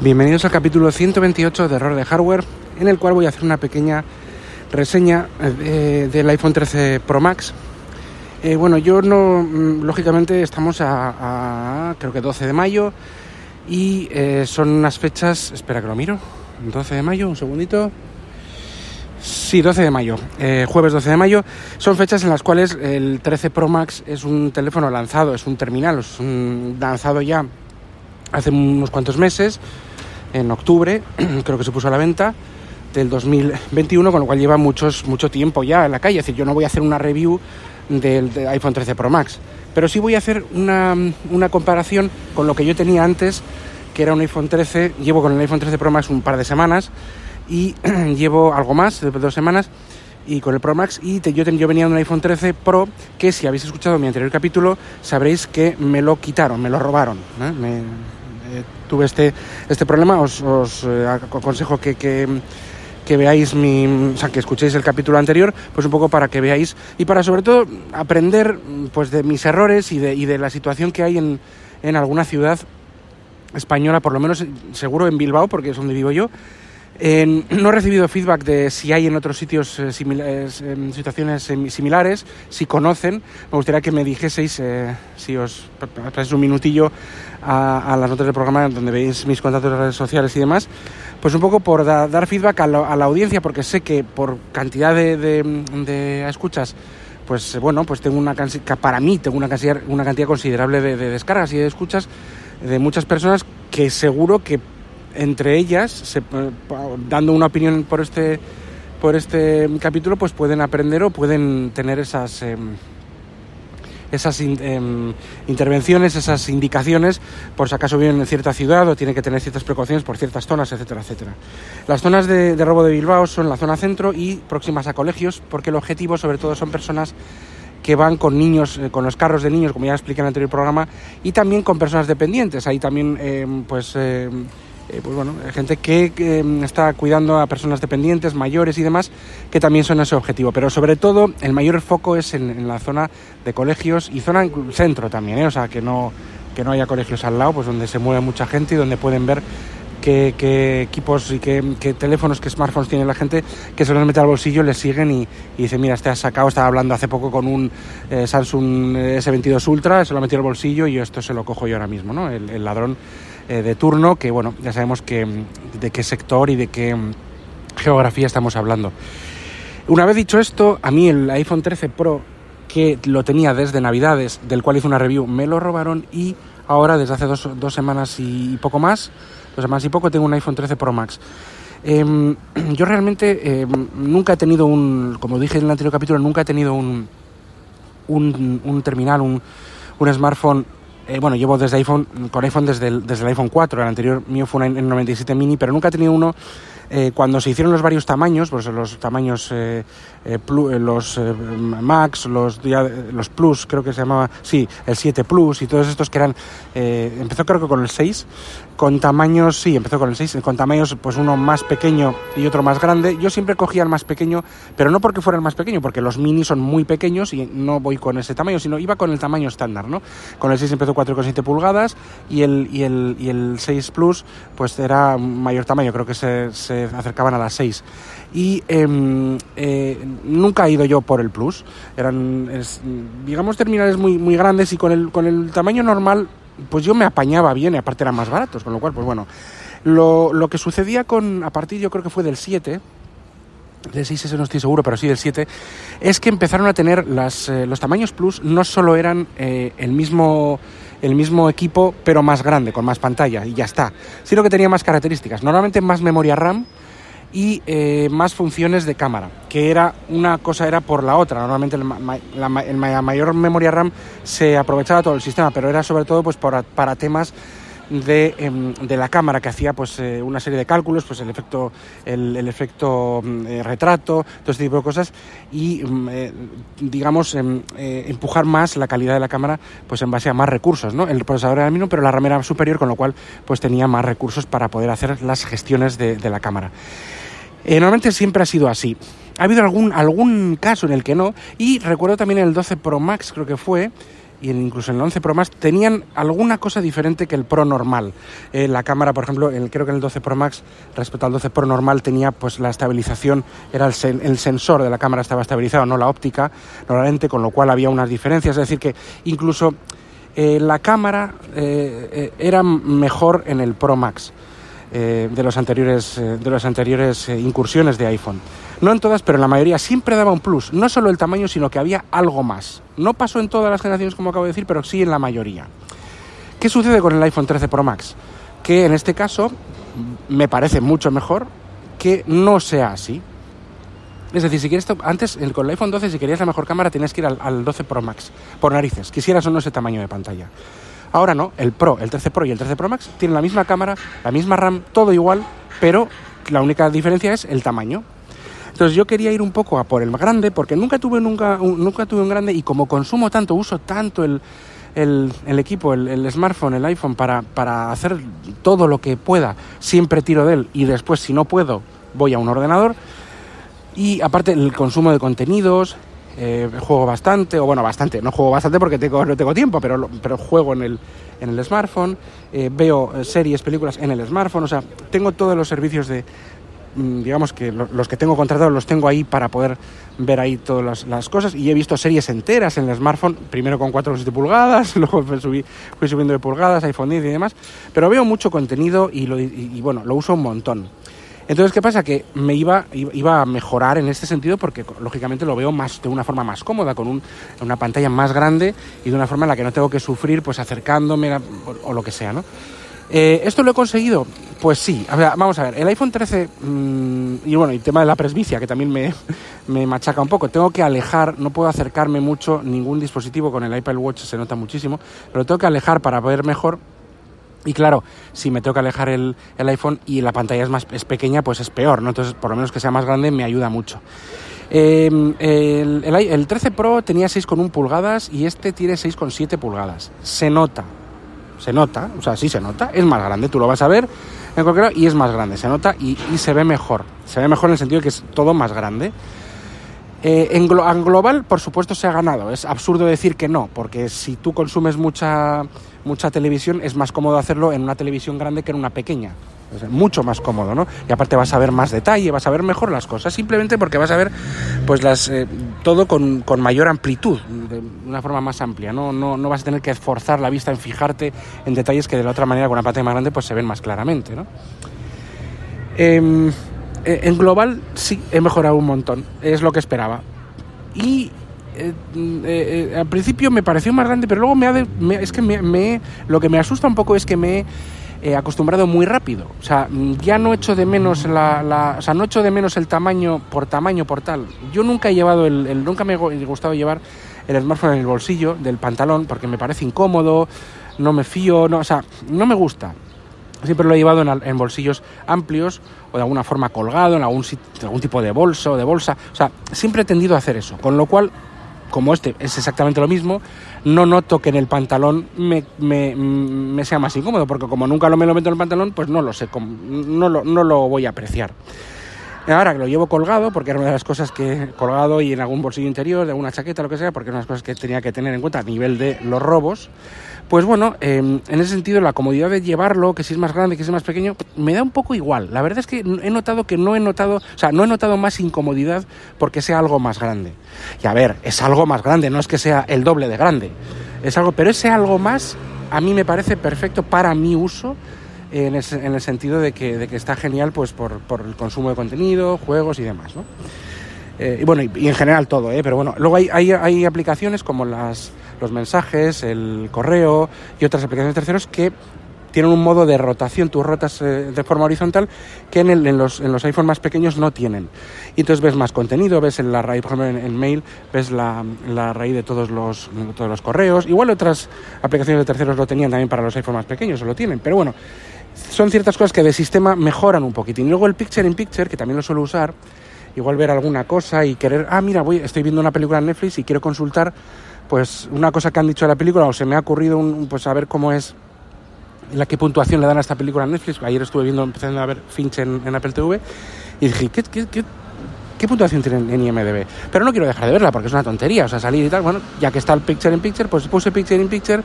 Bienvenidos al capítulo 128 de Error de Hardware, en el cual voy a hacer una pequeña reseña eh, del iPhone 13 Pro Max. Eh, bueno, yo no, mm, lógicamente estamos a, creo que 12 de mayo y eh, son unas fechas, espera que lo miro, 12 de mayo, un segundito. Sí, 12 de mayo, jueves 12 de mayo, son fechas en las cuales el 13 Pro Max es un teléfono lanzado, es un terminal, es un lanzado ya hace unos cuantos meses, en octubre, creo que se puso a la venta, del 2021, con lo cual lleva muchos, mucho tiempo ya en la calle. Es decir, yo no voy a hacer una review del, iPhone 13 Pro Max, pero sí voy a hacer una, una comparación con lo que yo tenía antes, que era un iPhone 13, llevo con el iPhone 13 Pro Max un par de semanas y llevo algo más, de dos semanas, y con el Pro Max y te, yo, yo venía de un iPhone 13 Pro que si habéis escuchado mi anterior capítulo sabréis que me lo quitaron, me lo robaron. ¿eh? Me, tuve este, este problema, os, os eh, aconsejo que, que, que, veáis mi, o sea, que escuchéis el capítulo anterior, pues un poco para que veáis y para sobre todo aprender pues de mis errores y de, y de la situación que hay en, en alguna ciudad española, por lo menos seguro en Bilbao, porque es donde vivo yo, eh, no he recibido feedback de si hay en otros sitios eh, eh, situaciones similares, si conocen. Me gustaría que me dijeseis, eh, si os pasáis un minutillo a, las notas del programa donde veis mis contactos de redes sociales y demás, pues un poco por da, dar feedback a la, audiencia, porque sé que por cantidad de, escuchas, pues bueno, pues tengo una para mí tengo una cantidad, considerable de, de descargas y de escuchas de muchas personas que seguro que entre ellas, se, dando una opinión por este, por este capítulo, pues pueden aprender o pueden tener esas, eh, esas in, eh, intervenciones, esas indicaciones, por si acaso viven en cierta ciudad o tienen que tener ciertas precauciones por ciertas zonas, etcétera, etcétera. Las zonas de, robo de Bilbao son la zona centro y próximas a colegios, porque el objetivo sobre todo son personas que van con niños, eh, con los carros de niños, como ya expliqué en el anterior programa, y también con personas dependientes. Ahí también, eh, pues, eh, eh, pues bueno, gente que, que, está cuidando a personas dependientes, mayores y demás, que también son ese objetivo. Pero sobre todo, el mayor foco es en, la zona de colegios y zona centro también, ¿eh? o sea, que no, que no haya colegios al lado, pues donde se mueve mucha gente y donde pueden ver qué, equipos y qué, teléfonos, qué smartphones tiene la gente, que se los mete al bolsillo, les siguen y, y dicen, mira, este ha sacado, estaba hablando hace poco con un eh, Samsung S22 Ultra, se lo ha metido al bolsillo y yo esto se lo cojo yo ahora mismo, ¿no? El ladrón eh, de turno, que bueno, ya sabemos que, de qué sector y de qué geografía estamos hablando. Una vez dicho esto, a mí el iPhone 13 Pro, que lo tenía desde Navidades, del cual hice una review, me lo robaron y ahora desde hace dos, dos semanas y poco más, dos semanas y poco, tengo un iPhone 13 Pro Max. Eh, yo realmente eh, nunca he tenido un, como dije en el anterior capítulo, nunca he tenido un, un, un terminal, un, un smartphone eh, bueno, llevo desde iPhone, con iPhone desde el, desde el iPhone 4, el anterior mío fue un N97 mini, pero nunca he tenido uno eh, cuando se hicieron los varios tamaños, pues los tamaños, eh, eh, plus, los Max, los, los Plus, creo que se llamaba, sí, el 7 Plus y todos estos que eran, empezó creo que con el 6, con tamaños, sí, empezó con el 6, con tamaños pues uno más pequeño y otro más grande. Yo siempre cogía el más pequeño, pero no porque fuera el más pequeño, porque los mini son muy pequeños y no voy con ese tamaño, sino iba con el tamaño estándar, ¿no? Con el 6 empezó 4,7 pulgadas y el, y, el, y el 6 Plus pues era mayor tamaño, creo que se, se acercaban a las 6. Y eh, eh, nunca he ido yo por el Plus, eran, es, digamos, terminales muy, muy grandes y con el, con el tamaño normal pues yo me apañaba bien y aparte eran más baratos, con lo cual, pues bueno, lo, lo que sucedía con, a partir yo creo que fue del 7, del 6 ese no estoy seguro, pero sí del 7, es que empezaron a tener las, eh, los tamaños Plus, no solo eran eh, el mismo el mismo equipo, pero más grande, con más pantalla, y ya está, sino que tenía más características, normalmente más memoria RAM, y eh, más funciones de cámara, que era una cosa era por la otra. Normalmente el, la, la mayor memoria RAM se aprovechaba todo el sistema, pero era sobre todo pues para, para temas de, em, de, la cámara que hacía pues eh, una serie de cálculos, pues el efecto, el, el efecto mm, eh, retrato, todo este tipo de cosas y mm, eh, digamos em, empujar más la calidad de la cámara pues en base a más recursos, ¿no? El procesador era el mismo, pero la RAM era superior, con lo cual pues tenía más recursos para poder hacer las gestiones de, de la cámara. normalmente siempre ha sido así. Ha habido algún, algún caso en el que no, y recuerdo también el 12 Pro Max, creo que fue, y incluso en el 11 Pro Max tenían alguna cosa diferente que el Pro normal. Eh, la cámara, por ejemplo, el, creo que en el 12 Pro Max respecto al 12 Pro normal tenía pues la estabilización, era el, sen, el, sensor de la cámara estaba estabilizado, no la óptica, normalmente, con lo cual había unas diferencias, es decir, que incluso eh, la cámara eh, era mejor en el Pro Max. De, los anteriores, de las anteriores incursiones de iPhone. No en todas, pero en la mayoría siempre daba un plus. No solo el tamaño, sino que había algo más. No pasó en todas las generaciones, como acabo de decir, pero sí en la mayoría. ¿Qué sucede con el iPhone 13 Pro Max? Que en este caso me parece mucho mejor que no sea así. Es decir, si quieres, antes con el iPhone 12, si querías la mejor cámara, tenías que ir al, al 12 Pro Max, por narices, quisieras o no ese tamaño de pantalla. Ahora no, el Pro, el 13 Pro y el 13 Pro Max tienen la misma cámara, la misma RAM, todo igual, pero la única diferencia es el tamaño. Entonces yo quería ir un poco a por el grande, porque nunca tuve, nunca, un, nunca tuve un grande y como consumo tanto, uso tanto el, el, equipo, el, smartphone, el iPhone, para, para hacer todo lo que pueda, siempre tiro de él y después si no puedo voy a un ordenador. Y aparte el consumo de contenidos, eh, juego bastante, o bueno, bastante, no juego bastante porque tengo, no tengo tiempo, pero, pero juego en el, en el smartphone, eh, veo series, películas en el smartphone, o sea, tengo todos los servicios de, digamos que los que tengo contratados los tengo ahí para poder ver ahí todas las, cosas y he visto series enteras en el smartphone, primero con 4 o 7 pulgadas, luego subí, fui subiendo de pulgadas, iPhone 10 y demás, pero veo mucho contenido y, lo, bueno, lo uso un montón. Entonces, ¿qué pasa? Que me iba, iba a mejorar en este sentido porque, lógicamente, lo veo más de una forma más cómoda, con un, una pantalla más grande y de una forma en la que no tengo que sufrir pues acercándome a, o, lo que sea, ¿no? Eh, ¿Esto lo he conseguido? Pues sí. A ver, vamos a ver, el iPhone 13 mmm, y bueno, el tema de la presbicia, que también me, me machaca un poco. Tengo que alejar, no puedo acercarme mucho ningún dispositivo, con el iPad Watch se nota muchísimo, pero tengo que alejar para ver mejor y claro, si me tengo que alejar el, el, iPhone y la pantalla es más es pequeña, pues es peor, ¿no? Entonces, por lo menos que sea más grande me ayuda mucho. Eh, el, el, el, 13 Pro tenía 6,1 pulgadas y este tiene 6,7 pulgadas. Se nota, se nota, o sea, sí se nota, es más grande, tú lo vas a ver en cualquier y es más grande, se nota y, y, se ve mejor. Se ve mejor en el sentido de que es todo más grande. Eh, en, glo en, global, por supuesto, se ha ganado. Es absurdo decir que no, porque si tú consumes mucha, mucha televisión, es más cómodo hacerlo en una televisión grande que en una pequeña. Mucho más cómodo, ¿no? Y aparte vas a ver más detalle, vas a ver mejor las cosas, simplemente porque vas a ver pues las, eh, todo con, con, mayor amplitud, de una forma más amplia. ¿no? No, no vas a tener que esforzar la vista en fijarte en detalles que de la otra manera con una pantalla más grande pues se ven más claramente, ¿no? Eh, en global sí he mejorado un montón, es lo que esperaba. Y eh, al principio me pareció más grande, pero luego me, ha de, es que me, lo que me asusta un poco es que me he acostumbrado muy rápido. O sea, ya no echo de menos la, o sea, no de menos el tamaño por tamaño por tal. Yo nunca he llevado el, nunca me he gustado llevar el smartphone en el bolsillo del pantalón porque me parece incómodo, no me fío, no, o sea, no me gusta. Siempre lo he llevado en, en, bolsillos amplios o de alguna forma colgado, en algún, algún tipo de bolso, de bolsa. O sea, siempre he tendido a hacer eso. Con lo cual, como este es exactamente lo mismo, no noto que en el pantalón me, me, me sea más incómodo, porque como nunca lo me lo meto en el pantalón, pues no lo sé, no lo, no lo voy a apreciar. Ahora que lo llevo colgado, porque era una de las cosas que colgado y en algún bolsillo interior, de alguna chaqueta, lo que sea, porque era una de las cosas que tenía que tener en cuenta a nivel de los robos, pues bueno, eh, en ese sentido la comodidad de llevarlo, que si es más grande, que si es más pequeño, me da un poco igual. La verdad es que he notado que no he notado, o sea, no he notado más incomodidad porque sea algo más grande. Y a ver, es algo más grande, no es que sea el doble de grande. Es algo, pero ese algo más a mí me parece perfecto para mi uso en, ese, en el sentido de que, de que, está genial pues por, por, el consumo de contenido, juegos y demás, ¿no? Eh, y bueno, y, en general todo, ¿eh? Pero bueno, luego hay, hay, hay aplicaciones como las los mensajes, el correo y otras aplicaciones terceros que tienen un modo de rotación, tú rotas eh, de forma horizontal que en, el, en, los, en los iPhones más pequeños no tienen. Y entonces ves más contenido, ves en la raíz, por ejemplo, en, Mail, ves la, raíz de todos los, todos los correos. Igual otras aplicaciones de terceros lo tenían también para los iPhones más pequeños, o lo tienen, pero bueno, son ciertas cosas que de sistema mejoran un poquitín. Y luego el Picture in Picture, que también lo suelo usar, igual ver alguna cosa y querer, ah, mira, voy, estoy viendo una película en Netflix y quiero consultar pues una cosa que han dicho de la película o se me ha ocurrido un, pues a ver cómo es la qué puntuación le dan a esta película en Netflix. Ayer estuve viendo, empezando a ver Finch en, Apple TV y dije, ¿qué, qué, qué, qué puntuación tiene en IMDB? Pero no quiero dejar de verla porque es una tontería, o sea, salir y tal. Bueno, ya que está el Picture in Picture, pues puse Picture in Picture,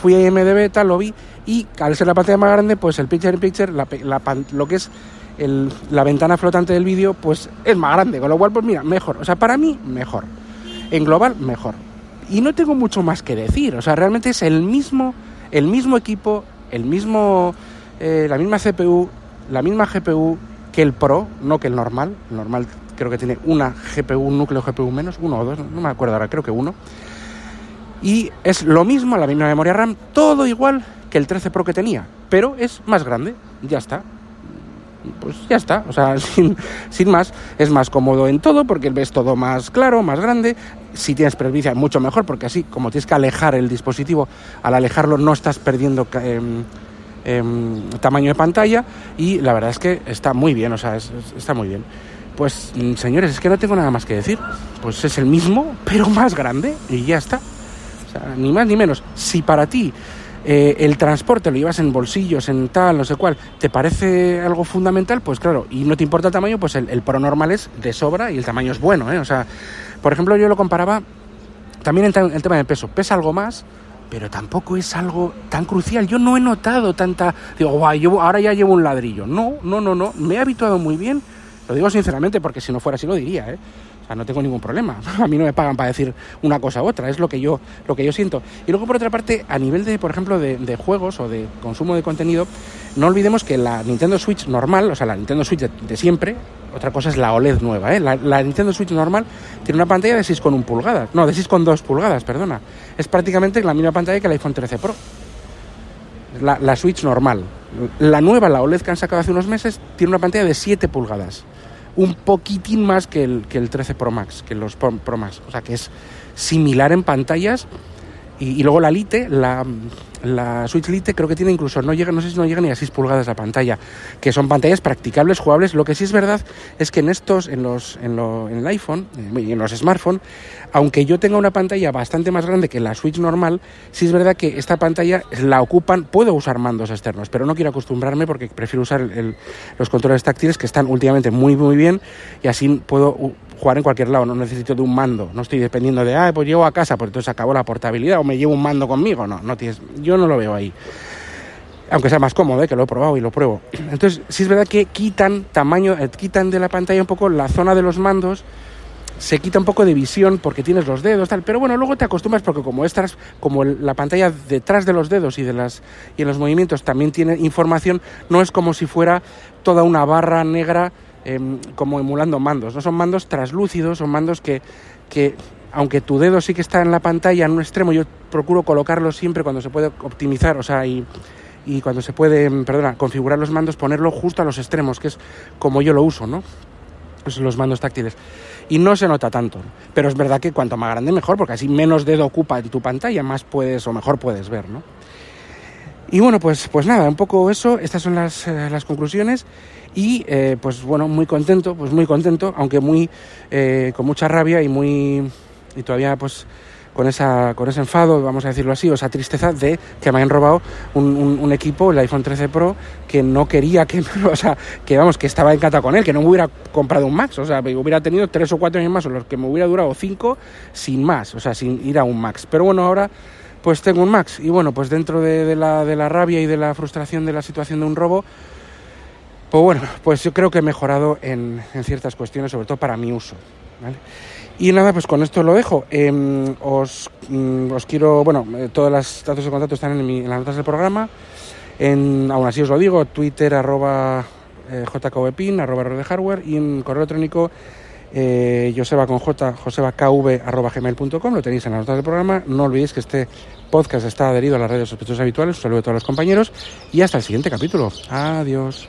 fui a IMDB, tal, lo vi y al ser la pantalla más grande, pues el Picture in Picture, la, lo que es la ventana flotante del vídeo, pues es más grande, con lo cual, pues mira, mejor. O sea, para mí, mejor. En global, mejor. Y no tengo mucho más que decir, o sea, realmente es el mismo, el mismo equipo, el mismo, eh, la misma CPU, la misma GPU que el Pro, no que el normal. El normal creo que tiene una GPU, un núcleo GPU menos, uno o dos, no me acuerdo ahora, creo que uno. Y es lo mismo, la misma memoria RAM, todo igual que el 13 Pro que tenía, pero es más grande, ya está pues ya está, o sea, sin, más, es más cómodo en todo porque ves todo más claro, más grande, si tienes presbicia mucho mejor porque así como tienes que alejar el dispositivo, al alejarlo no estás perdiendo em, em, tamaño de pantalla y la verdad es que está muy bien, o sea, está muy bien. Pues mm, señores, es que no tengo nada más que decir, pues es el mismo, pero más grande y ya está. O sea, ni más ni menos. Si para ti eh, el transporte lo llevas en bolsillos, en tal, no sé cuál, ¿te parece algo fundamental? Pues claro, y no te importa el tamaño, pues el, Pro normal es de sobra y el tamaño es bueno, ¿eh? O sea, por ejemplo, yo lo comparaba también en el tema de peso. Pesa algo más, pero tampoco es algo tan crucial. Yo no he notado tanta... Digo, guau, ahora ya llevo un ladrillo. No, no, no, no. Me he habituado muy bien. Lo digo sinceramente porque si no fuera así lo diría, ¿eh? No tengo ningún problema. A mí no me pagan para decir una cosa u otra, es lo que yo, lo que yo siento. Y luego, por otra parte, a nivel de, por ejemplo, de, juegos o de consumo de contenido, no olvidemos que la Nintendo Switch normal, o sea, la Nintendo Switch de, siempre, otra cosa es la OLED nueva, ¿eh? La, Nintendo Switch normal tiene una pantalla de 6,1 pulgadas, no, de 6,2 pulgadas, perdona. Es prácticamente la misma pantalla que el iPhone 13 Pro. La, la Switch normal. La nueva, la OLED que han sacado hace unos meses, tiene una pantalla de 7 pulgadas un poquitín más que el, que el 13 Pro Max, que los Pro Max. O sea que es similar en pantallas. Y, luego la Lite, la, la Switch Lite creo que tiene incluso, no llega, no sé si no llega ni a 6 pulgadas la pantalla, que son pantallas practicables, jugables. Lo que sí es verdad es que en estos, en los, en, lo, en el iPhone eh, y en los smartphones, aunque yo tenga una pantalla bastante más grande que la Switch normal, sí es verdad que esta pantalla la ocupan, puedo usar mandos externos, pero no quiero acostumbrarme porque prefiero usar los controles táctiles que están últimamente muy muy bien y así puedo jugar en cualquier lado, no necesito de un mando, no estoy dependiendo de, ah, pues llevo a casa, pues entonces acabó la portabilidad o me llevo un mando conmigo, no, no tienes, yo no lo veo ahí. Aunque sea más cómodo, ¿eh? que lo he probado y lo pruebo. Entonces, sí es verdad que quitan tamaño, eh, quitan de la pantalla un poco la zona de los mandos, se quita un poco de visión porque tienes los dedos, tal, pero bueno, luego te acostumbras porque como estás, como la pantalla detrás de los dedos y de las y en los movimientos también tiene información, no es como si fuera toda una barra negra Em, como emulando mandos. No son mandos translúcidos, son mandos que, que, aunque tu dedo sí que está en la pantalla en un extremo, yo procuro colocarlo siempre cuando se puede optimizar, o sea, y, y cuando se puede, em, perdona, configurar los mandos, ponerlo justo a los extremos, que es como yo lo uso, ¿no? Pues los mandos táctiles. Y no se nota tanto. Pero es verdad que cuanto más grande mejor, porque así menos dedo ocupa tu pantalla, más puedes o mejor puedes ver, ¿no? Y bueno, pues, pues nada, un poco eso, estas son las, eh, las conclusiones y eh, pues bueno, muy contento, pues muy contento, aunque muy eh, con mucha rabia y muy y todavía pues con esa con ese enfado, vamos a decirlo así, o esa tristeza de que me hayan robado un, un, equipo, el iPhone 13 Pro, que no quería que, o sea, que vamos, que estaba encantado con él, que no me hubiera comprado un Max, o sea, hubiera tenido tres o cuatro años más, o los que me hubiera durado cinco, sin más, o sea, sin ir a un Max. Pero bueno, ahora pues tengo un Max y bueno, pues dentro de, de, la, de la rabia y de la frustración de la situación de un robo, pues bueno, pues yo creo que he mejorado en, ciertas cuestiones, sobre todo para mi uso. Y nada, pues con esto lo dejo. Em, os, mm, os, quiero, bueno, eh, todos los datos de contacto están en, mi, en, las notas del programa. En, aún así os lo digo, Twitter arroba eh, jkvpin, arroba de hardware y en correo electrónico eh, Joseba con J, josebakv.gmail.com, lo tenéis en las notas del programa. No olvidéis que este podcast está adherido a las redes sospechosos habituales. Un saludo a todos los compañeros y hasta el siguiente capítulo. Adiós.